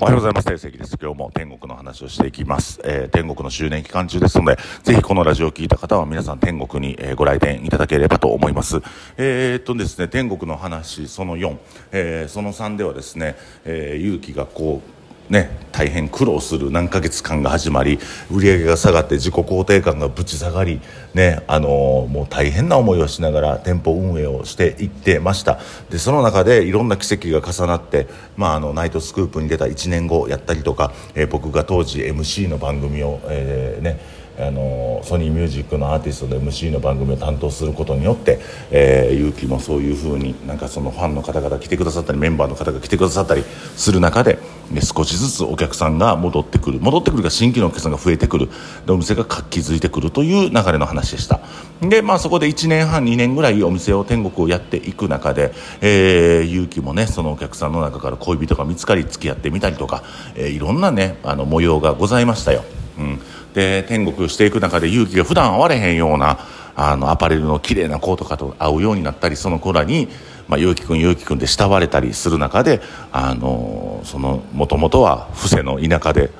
おはようございます。定石です。今日も天国の話をしていきます。えー、天国の周年期間中ですので、ぜひこのラジオを聞いた方は皆さん天国に、えー、ご来店いただければと思います。えー、っとですね、天国の話その4、えー、その3ではですね、えー、勇気がこう、ね、大変苦労する何ヶ月間が始まり売り上げが下がって自己肯定感がぶち下がり、ねあのー、もう大変な思いをしながら店舗運営をしていってました。でその中でいろんな奇跡が重なって、まあ、あのナイトスクープに出た1年後やったりとか、えー、僕が当時 MC の番組を、えーねあのソニーミュージックのアーティストで MC の番組を担当することによって、えー、勇気もそういうふうになんかそのファンの方々来てくださったりメンバーの方が来てくださったりする中で、ね、少しずつお客さんが戻ってくる。戻ってくるか新規のお客さんが増えてくる。でお店が活気づいてくるという流れの話でした。で、まあ、そこで1年半2年ぐらいお店を天国をやっていく中で、えー、勇気もねそのお客さんの中から恋人が見つかり付き合ってみたりとか、えー、いろんなねあの模様がございましたよ、うん。で天国していく中で勇気が普段会われへんようなあのアパレルの綺麗な子とかと会うようになったりその子らに、まあ、結城君結城君で慕われたりする中であのそのもともとは布施の田舎で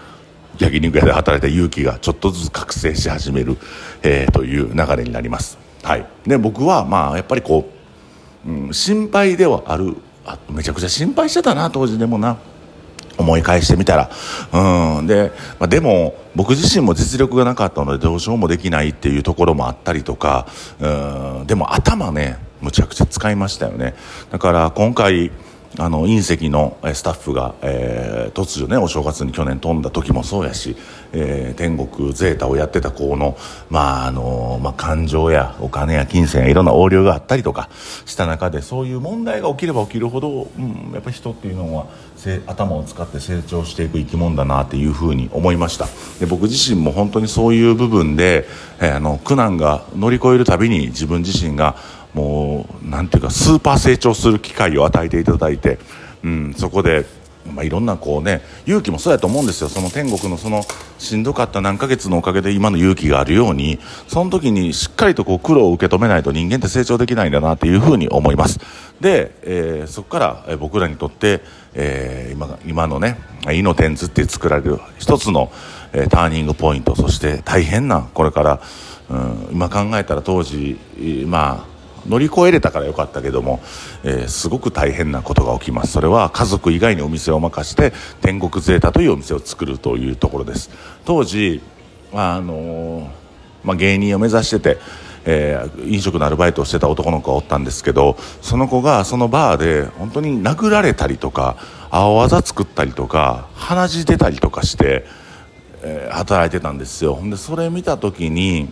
焼肉屋で働いた勇気がちょっとずつ覚醒し始める、えー、という流れになります。はい、で僕はまあやっぱりこう、うん、心配ではあるあめちゃくちゃ心配してたな当時でもな。思い返してみたら。うん。で、まあ、でも、僕自身も実力がなかったのでどうしようもできないっていうところもあったりとか、うん。でも頭ね、むちゃくちゃ使いましたよね。だから今回、あの隕石のスタッフが、えー、突如ねお正月に去年飛んだ時もそうやし、えー、天国ゼータをやってた子の,、まああのまあ、感情やお金や金銭やいろんな横領があったりとかした中でそういう問題が起きれば起きるほど、うん、やっぱり人っていうのは頭を使って成長していく生き物だなっていうふうに思いました。で僕自身も本当にそういう部分で、えー、あの苦難が乗り越えるたびに自分自身がもうなんていうかスーパー成長する機会を与えていただいて、うん、そこで、まあ、いろんなこうね勇気もそうやと思うんですよ。その天国のそのしんどかった何ヶ月のおかげで今の勇気があるようにその時にしっかりとこう苦労を受け止めないと人間って成長できないんだなっていうふうに思います。で、えー、そこから僕らにとって、えー、今今のね「いの天図」って作られる一つの、えー、ターニングポイントそして大変なこれから、うん、今考えたら当時まあ乗り越えれたからよかったけども、えー、すごく大変なことが起きます。それは家族以外にお店を任して天国ゼータというお店を作るというところです。当時あのまあ、芸人を目指しててえー、飲食のアルバイトをしてた男の子がおったんですけどその子がそのバーで本当に殴られたりとか青あざ作ったりとか鼻血出たりとかして、えー、働いてたんですよ。ほんでそれ見た時に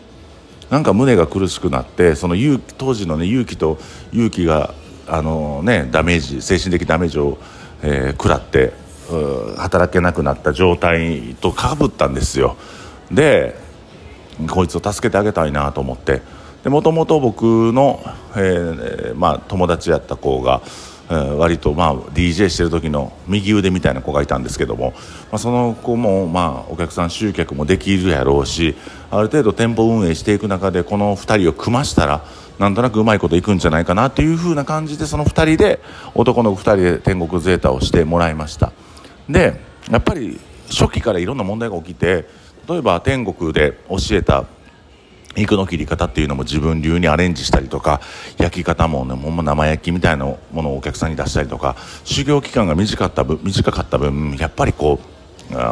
なんか胸が苦しくなってその勇当時のね勇気と勇気があのねダメージ精神的ダメージを、えー、食らって働けなくなった状態とかぶったんですよ。でこいつを助けてあげたいなと思って。もともと僕の、えーまあ、友達やった子が割とまあ DJ してる時の右腕みたいな子がいたんですけども、まあ、その子もまあお客さん集客もできるやろうしある程度店舗運営していく中でこの2人を組ましたらなんとなくうまいこといくんじゃないかなというふうな感じでその2人で男の子2人で天国ゼータをしてもらいました。でやっぱり初期からいろんな問題が起きて例えば天国で教えた肉の切り方っていうのも自分流にアレンジしたりとか焼き方もねも生焼きみたいなものをお客さんに出したりとか修行期間が短かった分短かった分やっぱりこう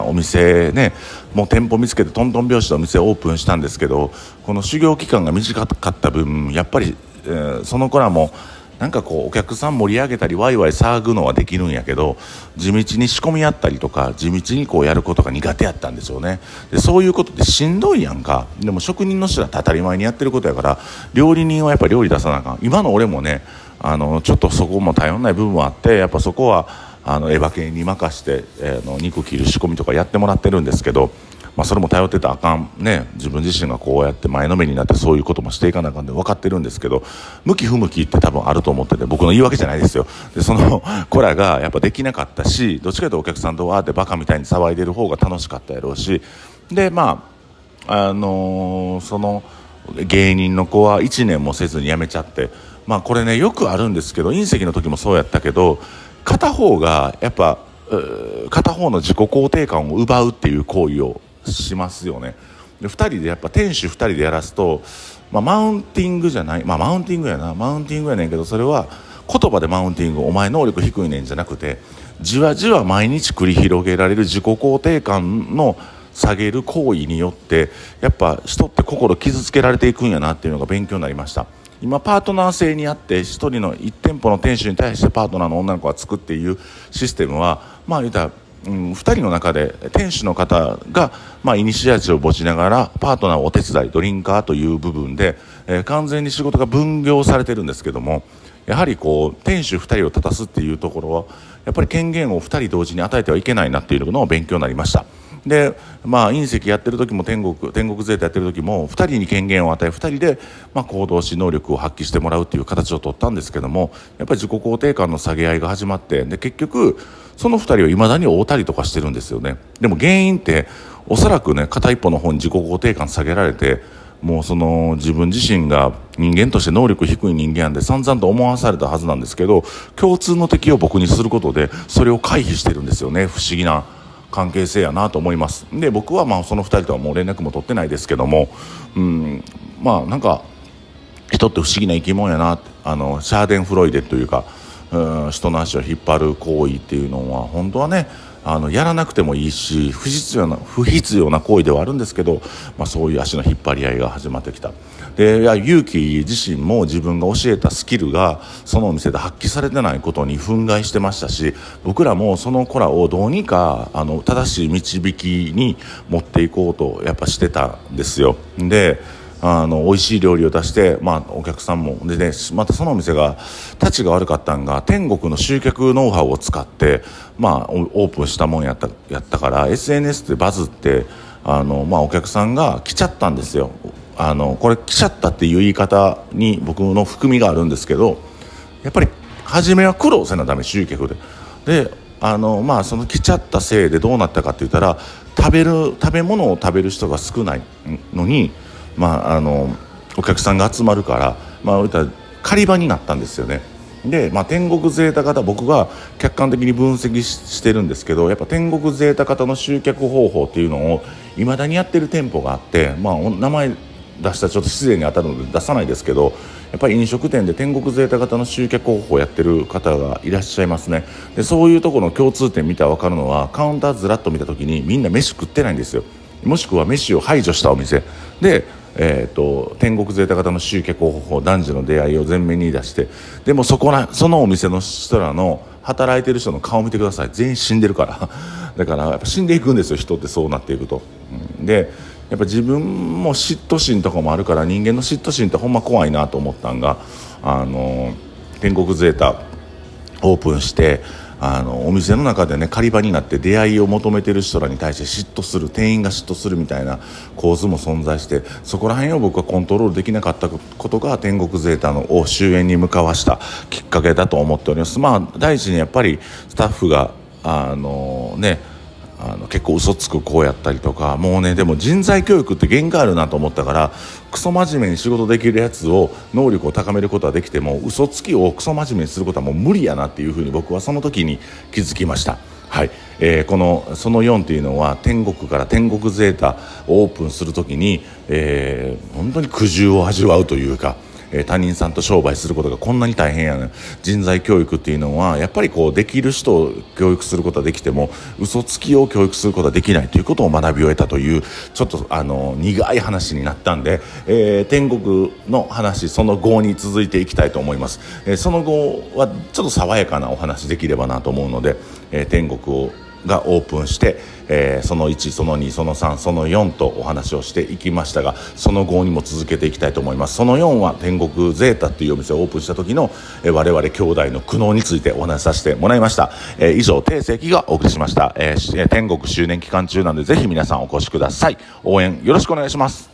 お店ねもう店舗見つけてトントン拍子でお店オープンしたんですけどこの修行期間が短かった分やっぱり、えー、その子らもなんかこうお客さん盛り上げたりワイワイ騒ぐのはできるんやけど地道に仕込みやったりとか地道にこうやることが苦手やったんですよね。でそういうことってしんどいやんか。でも職人の人だって当たり前にやってることやから料理人はやっぱ料理出さなあかん。今の俺もねあのちょっとそこも頼んない部分はあってやっぱそこはあのエヴァ系に任して、えー、の肉切る仕込みとかやってもらってるんですけどまあ、それも頼ってたらあかん。ね。自分自身がこうやって前のめりになってそういうこともしていかなあかんで分かってるんですけど向き不向きって多分あると思ってて僕の言い訳じゃないですよ。でその子らがやっぱできなかったしどっちかというとお客さんとわーってバカみたいに騒いでる方が楽しかったやろうし。でまああのー、その芸人の子は1年もせずに辞めちゃってまあこれねよくあるんですけど隕石の時もそうやったけど片方がやっぱ片方の自己肯定感を奪うっていう行為をしますよね。で2人でやっぱ店主2人でやらすと、まあ、マウンティングじゃないまあマウンティングやな。マウンティングやねんけどそれは言葉でマウンティングお前能力低いねんじゃなくてじわじわ毎日繰り広げられる自己肯定感の下げる行為によってやっぱ人って心傷つけられていくんやなっていうのが勉強になりました今パートナー制にあって1人の1店舗の店主に対してパートナーの女の子がつくっていうシステムはまあ言うたらうん、2人の中で店主の方が、まあ、イニシアチブを持ちながらパートナーをお手伝いドリンカーという部分で、えー、完全に仕事が分業されてるんですけどもやはりこう店主2人を立たすっていうところはやっぱり権限を2人同時に与えてはいけないなっていうのを勉強になりました。でまあ隕石やってる時も天国天国ゼータやってる時も2人に権限を与え2人で、まあ、行動し能力を発揮してもらうっていう形を取ったんですけどもやっぱり自己肯定感の下げ合いが始まってで結局その2人はいまだに会うたりとかしてるんですよね。でも原因っておそらくね片一方の方に自己肯定感下げられてもうその自分自身が人間として能力低い人間なんで散々と思わされたはずなんですけど共通の敵を僕にすることでそれを回避してるんですよね。不思議な関係性やなと思います。で僕はまあその2人とはもう連絡も取ってないですけどもうんまあなんか人って不思議な生き物やなあのシャーデンフロイデというかうん人の足を引っ張る行為っていうのは本当はねあのやらなくてもいいし不必要な不必要な行為ではあるんですけど、まあ、そういう足の引っ張り合いが始まってきた。でいや勇気自身も自分が教えたスキルがそのお店で発揮されてないことに憤慨してましたし僕らもその子らをどうにかあの正しい導きに持っていこうとやっぱしてたんですよ。であの美味しい料理を出して、まあ、お客さんもで、ね、またそのお店がたちが悪かったんが天国の集客ノウハウを使って、まあ、オープンしたもんやったやったから SNS でバズってあの、まあ、お客さんが来ちゃったんですよあのこれ来ちゃったっていう言い方に僕の含みがあるんですけどやっぱり初めは苦労せなダメ集客で。であのまあその来ちゃったせいでどうなったかって言ったら食べる食べ物を食べる人が少ないのにまあ、あのお客さんが集まるから、まあ、狩り場になったんですよね。で、まあ、天国ゼータ型僕が客観的に分析してるんですけどやっぱ天国ゼータ型の集客方法っていうのをいまだにやってる店舗があって、まあ、名前出したらちょっと失礼に当たるので出さないですけどやっぱり飲食店で天国ゼータ型の集客方法をやってる方がいらっしゃいますね。でそういうところの共通点見たら分かるのはカウンターずらっと見た時にみんな飯食ってないんですよ。もしくは飯を排除したお店。でえーと、天国ゼータ型の集客方法男女の出会いを前面に出してでもそこらそのお店の人らの働いてる人の顔を見てください。全員死んでるから。だからやっぱ死んでいくんですよ。人ってそうなっていくと、でやっぱ自分も嫉妬心とかもあるから人間の嫉妬心ってほんま怖いなと思ったんがあの天国ゼータオープンしてあのお店の中でね狩り場になって出会いを求めてる人らに対して嫉妬する店員が嫉妬するみたいな構図も存在してそこら辺を僕はコントロールできなかったことが天国ゼータのを終焉に向かわしたきっかけだと思っております。まあ、第一にやっぱりスタッフがあのね結構嘘つく子やったりとかもうねでも人材教育って限界あるなと思ったからクソ真面目に仕事できるやつを能力を高めることはできても嘘つきをクソ真面目にすることはもう無理やなっていうふうに僕はその時に気づきました。はいえー、このその4というのは天国から天国ゼータをオープンするときに、えー、本当に苦渋を味わうというかえー、他人さんと商売することがこんなに大変やね人材教育っていうのはやっぱりこうできる人を教育することはできても嘘つきを教育することはできないということを学びを得たというちょっとあの苦い話になったんで、えー、天国の話その後に続いていきたいと思います、えー、その後はちょっと爽やかなお話できればなと思うので、え天国をがオープンして、えー、その1その2その3その4とお話をしていきましたがその後にも続けていきたいと思います。その4は天国ゼータっていうお店をオープンした時の、えー、我々兄弟の苦悩についてお話しさせてもらいました、えー、以上定石がお送りしました、えー、天国周年期間中なんでぜひ皆さんお越しください。応援よろしくお願いします。